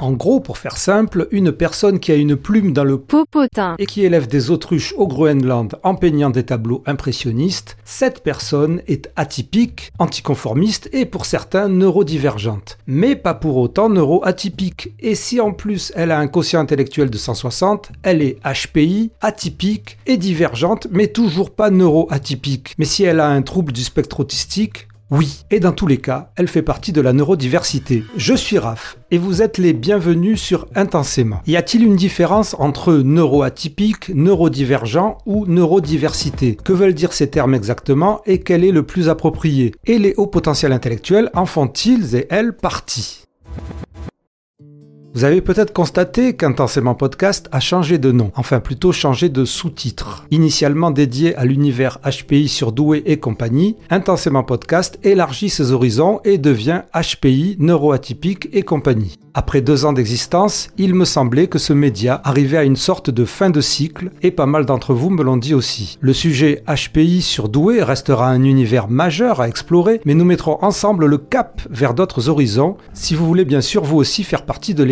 En gros, pour faire simple, une personne qui a une plume dans le Popotin. et qui élève des autruches au Groenland en peignant des tableaux impressionnistes, cette personne est atypique, anticonformiste et pour certains neurodivergente. Mais pas pour autant neuroatypique. Et si en plus elle a un quotient intellectuel de 160, elle est HPI, atypique et divergente, mais toujours pas neuroatypique. Mais si elle a un trouble du spectre autistique, oui, et dans tous les cas, elle fait partie de la neurodiversité. Je suis Raph, et vous êtes les bienvenus sur Intensément. Y a-t-il une différence entre neuroatypique, neurodivergent ou neurodiversité? Que veulent dire ces termes exactement et quel est le plus approprié? Et les hauts potentiels intellectuels en font-ils et elles partie vous avez peut-être constaté qu'Intensément Podcast a changé de nom, enfin plutôt changé de sous-titre. Initialement dédié à l'univers HPI sur Douai et compagnie, Intensément Podcast élargit ses horizons et devient HPI neuroatypique et compagnie. Après deux ans d'existence, il me semblait que ce média arrivait à une sorte de fin de cycle, et pas mal d'entre vous me l'ont dit aussi. Le sujet HPI sur Douai restera un univers majeur à explorer, mais nous mettrons ensemble le cap vers d'autres horizons, si vous voulez bien sûr vous aussi faire partie de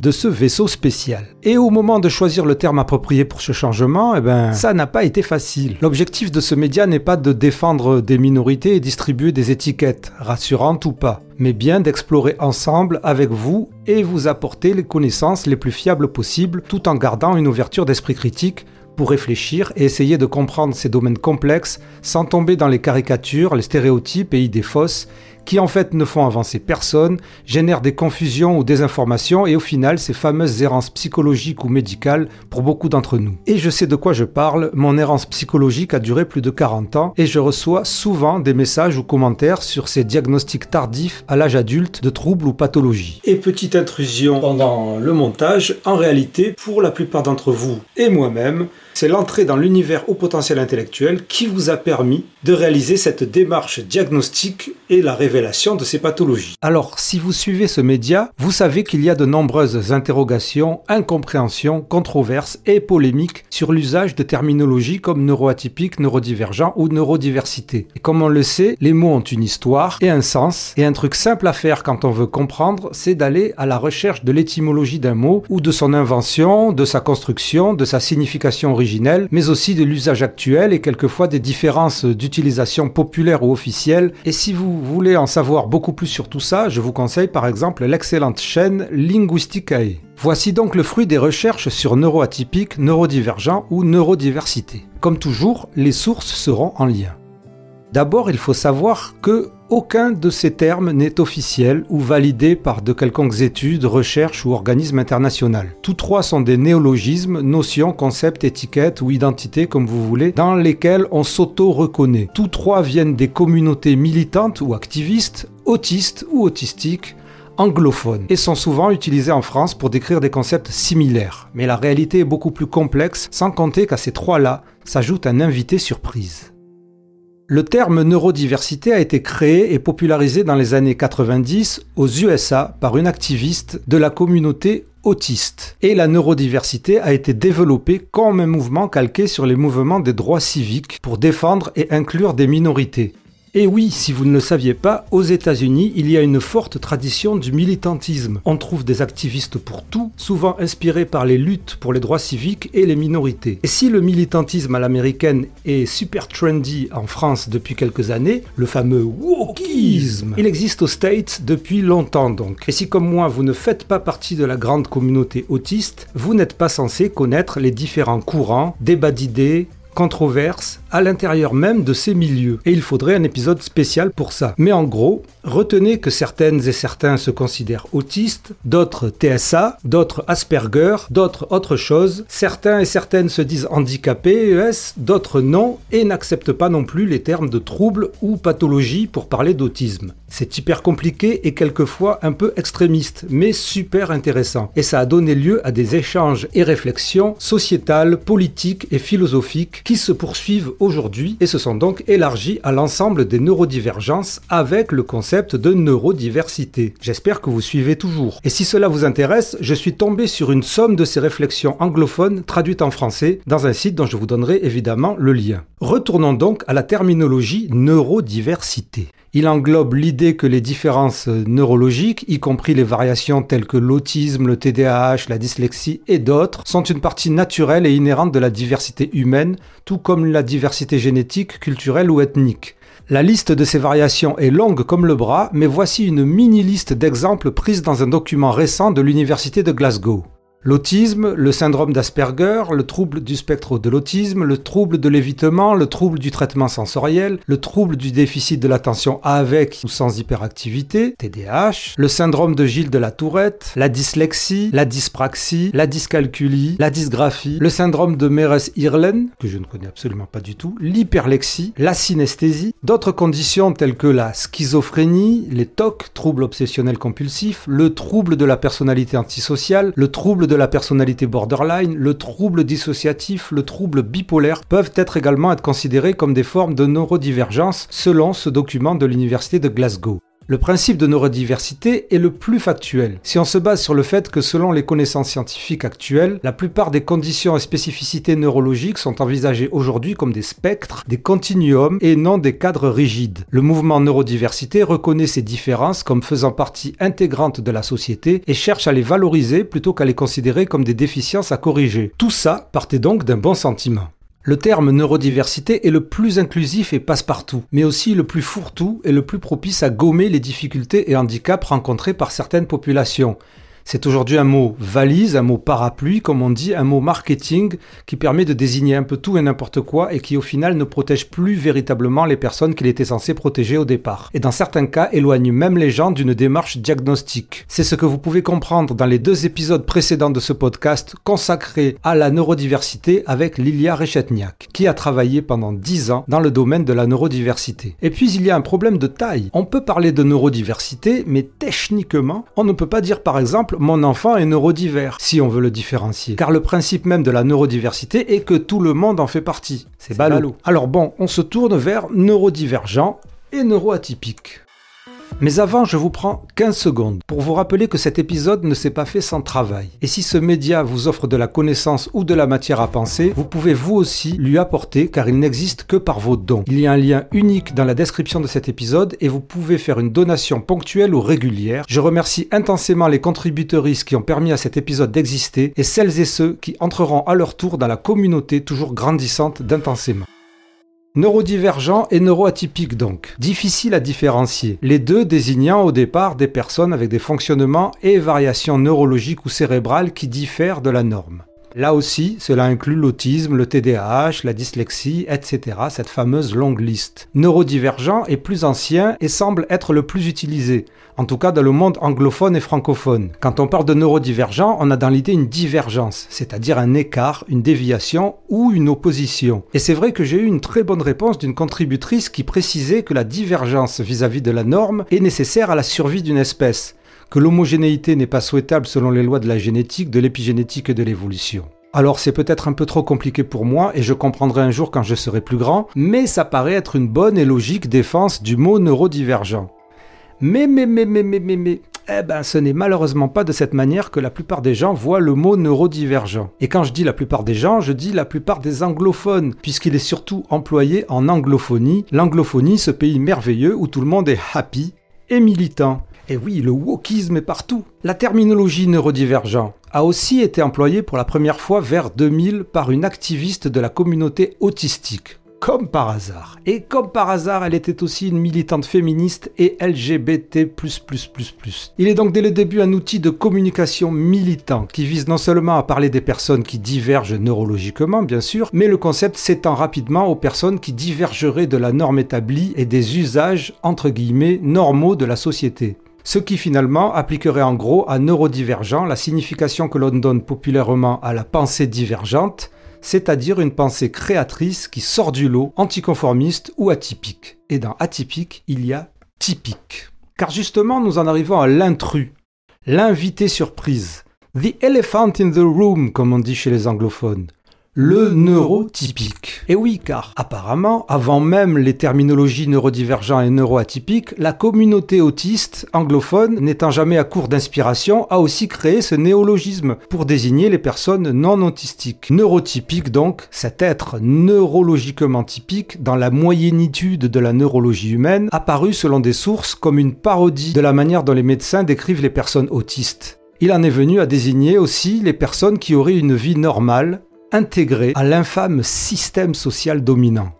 de ce vaisseau spécial. Et au moment de choisir le terme approprié pour ce changement, eh ben, ça n'a pas été facile. L'objectif de ce média n'est pas de défendre des minorités et distribuer des étiquettes, rassurantes ou pas mais bien d'explorer ensemble avec vous et vous apporter les connaissances les plus fiables possibles tout en gardant une ouverture d'esprit critique pour réfléchir et essayer de comprendre ces domaines complexes sans tomber dans les caricatures, les stéréotypes et idées fausses qui en fait ne font avancer personne, génèrent des confusions ou des informations et au final ces fameuses errances psychologiques ou médicales pour beaucoup d'entre nous. Et je sais de quoi je parle, mon errance psychologique a duré plus de 40 ans et je reçois souvent des messages ou commentaires sur ces diagnostics tardifs à l'âge adulte de troubles ou pathologies. Et petite intrusion pendant le montage, en réalité pour la plupart d'entre vous et moi-même, c'est l'entrée dans l'univers au potentiel intellectuel qui vous a permis de réaliser cette démarche diagnostique et la révélation de ces pathologies. Alors, si vous suivez ce média, vous savez qu'il y a de nombreuses interrogations, incompréhensions, controverses et polémiques sur l'usage de terminologies comme neuroatypique, neurodivergent ou neurodiversité. Et comme on le sait, les mots ont une histoire et un sens, et un truc simple à faire quand on veut comprendre, c'est d'aller à la recherche de l'étymologie d'un mot ou de son invention, de sa construction, de sa signification originelle, mais aussi de l'usage actuel et quelquefois des différences d'utilisation populaire ou officielle. Et si vous voulez en savoir beaucoup plus sur tout ça, je vous conseille par exemple l'excellente chaîne Linguisticae. Voici donc le fruit des recherches sur neuroatypique, neurodivergent ou neurodiversité. Comme toujours, les sources seront en lien. D'abord, il faut savoir que aucun de ces termes n'est officiel ou validé par de quelconques études, recherches ou organismes internationaux. Tous trois sont des néologismes, notions, concepts, étiquettes ou identités comme vous voulez, dans lesquels on s'auto-reconnaît. Tous trois viennent des communautés militantes ou activistes, autistes ou autistiques, anglophones et sont souvent utilisés en France pour décrire des concepts similaires. Mais la réalité est beaucoup plus complexe, sans compter qu'à ces trois-là s'ajoute un invité surprise. Le terme neurodiversité a été créé et popularisé dans les années 90 aux USA par une activiste de la communauté autiste. Et la neurodiversité a été développée comme un mouvement calqué sur les mouvements des droits civiques pour défendre et inclure des minorités. Et oui, si vous ne le saviez pas, aux États-Unis, il y a une forte tradition du militantisme. On trouve des activistes pour tout, souvent inspirés par les luttes pour les droits civiques et les minorités. Et si le militantisme à l'américaine est super trendy en France depuis quelques années, le fameux wokisme, il existe aux States depuis longtemps donc. Et si comme moi vous ne faites pas partie de la grande communauté autiste, vous n'êtes pas censé connaître les différents courants, débats d'idées, controverses à l'intérieur même de ces milieux. Et il faudrait un épisode spécial pour ça. Mais en gros, retenez que certaines et certains se considèrent autistes, d'autres TSA, d'autres Asperger, d'autres autre chose. Certains et certaines se disent handicapés, ES, d'autres non, et n'acceptent pas non plus les termes de troubles ou pathologie pour parler d'autisme. C'est hyper compliqué et quelquefois un peu extrémiste, mais super intéressant. Et ça a donné lieu à des échanges et réflexions sociétales, politiques et philosophiques qui se poursuivent aujourd'hui et se sont donc élargis à l'ensemble des neurodivergences avec le concept de neurodiversité. J'espère que vous suivez toujours. Et si cela vous intéresse, je suis tombé sur une somme de ces réflexions anglophones traduites en français dans un site dont je vous donnerai évidemment le lien. Retournons donc à la terminologie neurodiversité. Il englobe l'idée que les différences neurologiques, y compris les variations telles que l'autisme, le TDAH, la dyslexie et d'autres, sont une partie naturelle et inhérente de la diversité humaine, tout comme la diversité génétique, culturelle ou ethnique. La liste de ces variations est longue comme le bras, mais voici une mini-liste d'exemples prise dans un document récent de l'Université de Glasgow. L'autisme, le syndrome d'Asperger, le trouble du spectre de l'autisme, le trouble de l'évitement, le trouble du traitement sensoriel, le trouble du déficit de l'attention avec ou sans hyperactivité, TDAH, le syndrome de Gilles de la Tourette, la dyslexie, la dyspraxie, la dyscalculie, la dysgraphie, le syndrome de Meres-Irlen, que je ne connais absolument pas du tout, l'hyperlexie, la synesthésie, d'autres conditions telles que la schizophrénie, les TOC, troubles obsessionnels compulsifs, le trouble de la personnalité antisociale, le trouble de la personnalité borderline, le trouble dissociatif, le trouble bipolaire peuvent être également être considérés comme des formes de neurodivergence selon ce document de l'Université de Glasgow. Le principe de neurodiversité est le plus factuel. Si on se base sur le fait que selon les connaissances scientifiques actuelles, la plupart des conditions et spécificités neurologiques sont envisagées aujourd'hui comme des spectres, des continuums et non des cadres rigides. Le mouvement neurodiversité reconnaît ces différences comme faisant partie intégrante de la société et cherche à les valoriser plutôt qu'à les considérer comme des déficiences à corriger. Tout ça partait donc d'un bon sentiment. Le terme neurodiversité est le plus inclusif et passe-partout, mais aussi le plus fourre-tout et le plus propice à gommer les difficultés et handicaps rencontrés par certaines populations. C'est aujourd'hui un mot valise, un mot parapluie, comme on dit, un mot marketing qui permet de désigner un peu tout et n'importe quoi et qui au final ne protège plus véritablement les personnes qu'il était censé protéger au départ. Et dans certains cas éloigne même les gens d'une démarche diagnostique. C'est ce que vous pouvez comprendre dans les deux épisodes précédents de ce podcast consacré à la neurodiversité avec Lilia Rechetniak, qui a travaillé pendant 10 ans dans le domaine de la neurodiversité. Et puis il y a un problème de taille. On peut parler de neurodiversité, mais techniquement, on ne peut pas dire par exemple mon enfant est neurodivers, si on veut le différencier. Car le principe même de la neurodiversité est que tout le monde en fait partie. C'est ballot. Alors bon, on se tourne vers neurodivergent et neuroatypique. Mais avant, je vous prends 15 secondes pour vous rappeler que cet épisode ne s'est pas fait sans travail. Et si ce média vous offre de la connaissance ou de la matière à penser, vous pouvez vous aussi lui apporter car il n'existe que par vos dons. Il y a un lien unique dans la description de cet épisode et vous pouvez faire une donation ponctuelle ou régulière. Je remercie intensément les contributeuristes qui ont permis à cet épisode d'exister et celles et ceux qui entreront à leur tour dans la communauté toujours grandissante d'intensément. Neurodivergent et neuroatypique donc. Difficile à différencier. Les deux désignant au départ des personnes avec des fonctionnements et variations neurologiques ou cérébrales qui diffèrent de la norme. Là aussi, cela inclut l'autisme, le TDAH, la dyslexie, etc., cette fameuse longue liste. Neurodivergent est plus ancien et semble être le plus utilisé, en tout cas dans le monde anglophone et francophone. Quand on parle de neurodivergent, on a dans l'idée une divergence, c'est-à-dire un écart, une déviation ou une opposition. Et c'est vrai que j'ai eu une très bonne réponse d'une contributrice qui précisait que la divergence vis-à-vis -vis de la norme est nécessaire à la survie d'une espèce que l'homogénéité n'est pas souhaitable selon les lois de la génétique, de l'épigénétique et de l'évolution. Alors c'est peut-être un peu trop compliqué pour moi et je comprendrai un jour quand je serai plus grand, mais ça paraît être une bonne et logique défense du mot neurodivergent. Mais mais mais mais mais mais mais eh ben, ce n'est malheureusement pas de cette manière que la plupart des gens voient le mot neurodivergent. Et quand je dis la plupart des gens, je dis la plupart des anglophones, puisqu'il est surtout employé en anglophonie, l'anglophonie, ce pays merveilleux où tout le monde est happy et militant. Et oui, le wokisme est partout. La terminologie neurodivergent a aussi été employée pour la première fois vers 2000 par une activiste de la communauté autistique. Comme par hasard. Et comme par hasard, elle était aussi une militante féministe et LGBT. Il est donc dès le début un outil de communication militant qui vise non seulement à parler des personnes qui divergent neurologiquement, bien sûr, mais le concept s'étend rapidement aux personnes qui divergeraient de la norme établie et des usages, entre guillemets, normaux de la société ce qui finalement appliquerait en gros à neurodivergent la signification que l'on donne populairement à la pensée divergente, c'est-à-dire une pensée créatrice qui sort du lot, anticonformiste ou atypique. Et dans atypique, il y a typique. Car justement, nous en arrivons à l'intrus, l'invité surprise, the elephant in the room, comme on dit chez les anglophones, le neurotypique. Et oui, car apparemment, avant même les terminologies neurodivergents et neuroatypiques, la communauté autiste anglophone, n'étant jamais à court d'inspiration, a aussi créé ce néologisme pour désigner les personnes non autistiques. Neurotypique donc, cet être neurologiquement typique dans la moyennitude de la neurologie humaine, apparu selon des sources comme une parodie de la manière dont les médecins décrivent les personnes autistes. Il en est venu à désigner aussi les personnes qui auraient une vie normale, intégrée à l'infâme système social dominant.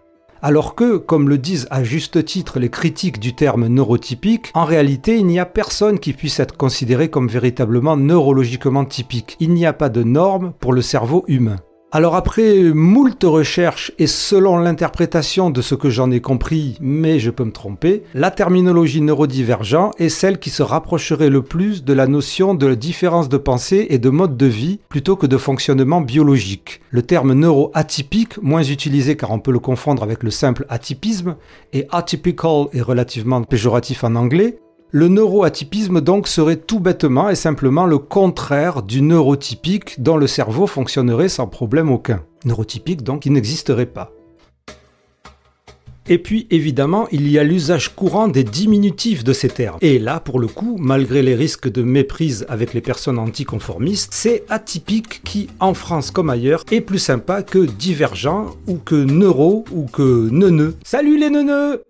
Alors que, comme le disent à juste titre les critiques du terme neurotypique, en réalité il n'y a personne qui puisse être considéré comme véritablement neurologiquement typique. Il n'y a pas de normes pour le cerveau humain. Alors après moult recherches et selon l'interprétation de ce que j'en ai compris, mais je peux me tromper, la terminologie neurodivergent est celle qui se rapprocherait le plus de la notion de différence de pensée et de mode de vie plutôt que de fonctionnement biologique. Le terme neuroatypique, moins utilisé car on peut le confondre avec le simple atypisme, et atypical est relativement péjoratif en anglais, le neuroatypisme donc serait tout bêtement et simplement le contraire du neurotypique dont le cerveau fonctionnerait sans problème aucun. Neurotypique donc qui n'existerait pas. Et puis évidemment, il y a l'usage courant des diminutifs de ces termes. Et là, pour le coup, malgré les risques de méprise avec les personnes anticonformistes, c'est atypique qui, en France comme ailleurs, est plus sympa que divergent ou que neuro ou que neuneux. Salut les neuneux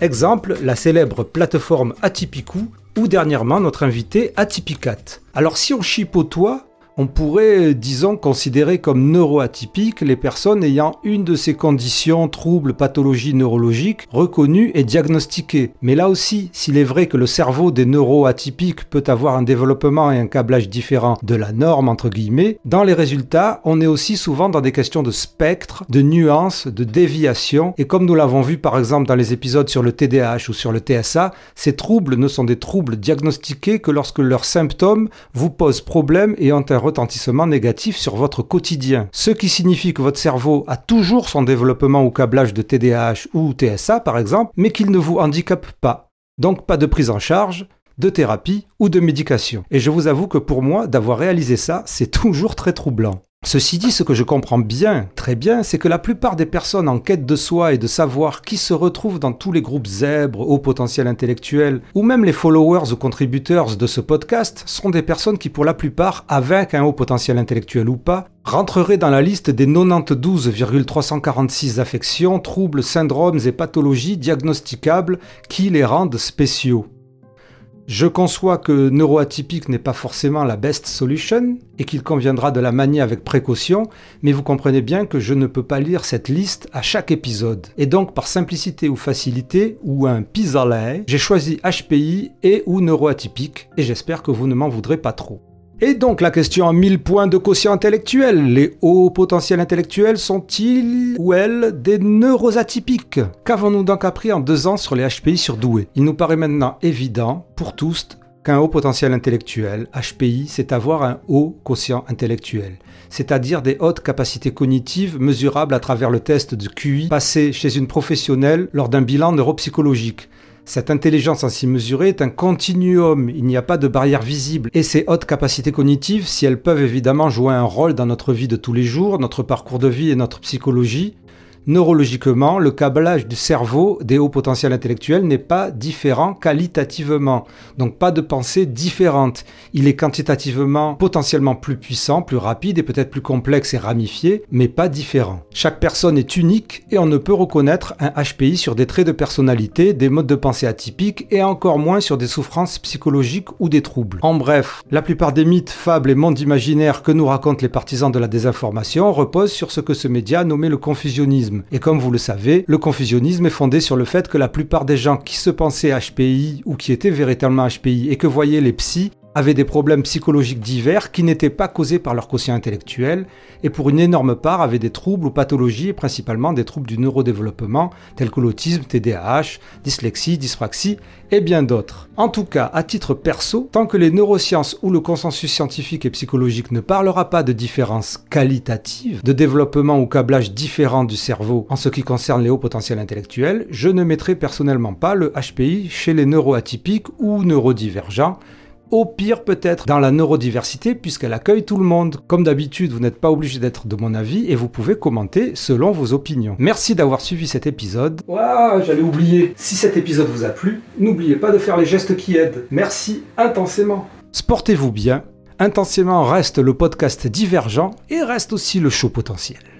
Exemple, la célèbre plateforme Atypicou ou dernièrement notre invité Atypicat. Alors si on chipotoie, on pourrait, disons, considérer comme neuroatypiques les personnes ayant une de ces conditions, troubles, pathologies neurologiques reconnues et diagnostiquées. Mais là aussi, s'il est vrai que le cerveau des neuroatypiques peut avoir un développement et un câblage différent de la norme, entre guillemets, dans les résultats, on est aussi souvent dans des questions de spectre, de nuances, de déviation, et comme nous l'avons vu par exemple dans les épisodes sur le TDAH ou sur le TSA, ces troubles ne sont des troubles diagnostiqués que lorsque leurs symptômes vous posent problème et ont un retentissement négatif sur votre quotidien. Ce qui signifie que votre cerveau a toujours son développement ou câblage de TDAH ou TSA par exemple, mais qu'il ne vous handicape pas. Donc pas de prise en charge, de thérapie ou de médication. Et je vous avoue que pour moi, d'avoir réalisé ça, c'est toujours très troublant. Ceci dit, ce que je comprends bien, très bien, c'est que la plupart des personnes en quête de soi et de savoir qui se retrouvent dans tous les groupes zèbres, haut potentiel intellectuel, ou même les followers ou contributeurs de ce podcast, sont des personnes qui pour la plupart, avec un haut potentiel intellectuel ou pas, rentreraient dans la liste des 92,346 affections, troubles, syndromes et pathologies diagnosticables qui les rendent spéciaux. Je conçois que neuroatypique n'est pas forcément la best solution et qu'il conviendra de la manier avec précaution, mais vous comprenez bien que je ne peux pas lire cette liste à chaque épisode. Et donc par simplicité ou facilité ou un pis j'ai choisi HPI et ou neuroatypique et j'espère que vous ne m'en voudrez pas trop. Et donc la question à 1000 points de quotient intellectuel, les hauts potentiels intellectuels sont-ils ou elles des neuroatypiques? Qu'avons-nous donc appris en deux ans sur les HPI surdoués Il nous paraît maintenant évident pour tous qu'un haut potentiel intellectuel, HPI, c'est avoir un haut quotient intellectuel, c'est-à-dire des hautes capacités cognitives mesurables à travers le test de QI passé chez une professionnelle lors d'un bilan neuropsychologique. Cette intelligence ainsi mesurée est un continuum, il n'y a pas de barrière visible. Et ces hautes capacités cognitives, si elles peuvent évidemment jouer un rôle dans notre vie de tous les jours, notre parcours de vie et notre psychologie, Neurologiquement, le câblage du cerveau des hauts potentiels intellectuels n'est pas différent qualitativement, donc pas de pensée différente. Il est quantitativement potentiellement plus puissant, plus rapide et peut-être plus complexe et ramifié, mais pas différent. Chaque personne est unique et on ne peut reconnaître un HPI sur des traits de personnalité, des modes de pensée atypiques et encore moins sur des souffrances psychologiques ou des troubles. En bref, la plupart des mythes, fables et mondes imaginaires que nous racontent les partisans de la désinformation reposent sur ce que ce média nommait le confusionnisme et comme vous le savez, le confusionnisme est fondé sur le fait que la plupart des gens qui se pensaient HPI ou qui étaient véritablement HPI et que voyaient les psys avaient des problèmes psychologiques divers qui n'étaient pas causés par leur quotient intellectuel et pour une énorme part avaient des troubles ou pathologies, principalement des troubles du neurodéveloppement tels que l'autisme, TDAH, dyslexie, dyspraxie et bien d'autres. En tout cas, à titre perso, tant que les neurosciences ou le consensus scientifique et psychologique ne parlera pas de différences qualitatives, de développement ou câblage différent du cerveau en ce qui concerne les hauts potentiels intellectuels, je ne mettrai personnellement pas le HPI chez les neuroatypiques ou neurodivergents Au pire peut-être dans la neurodiversité puisqu'elle accueille tout le monde. Comme d'habitude, vous n'êtes pas obligé d'être de mon avis et vous pouvez commenter selon vos opinions. Merci d'avoir suivi cet épisode. Waouh, j'allais oublier. Si cet épisode vous a plu, n'oubliez pas de faire les gestes qui aident. Merci intensément. Sportez-vous bien. Intensément reste le podcast divergent et reste aussi le show potentiel.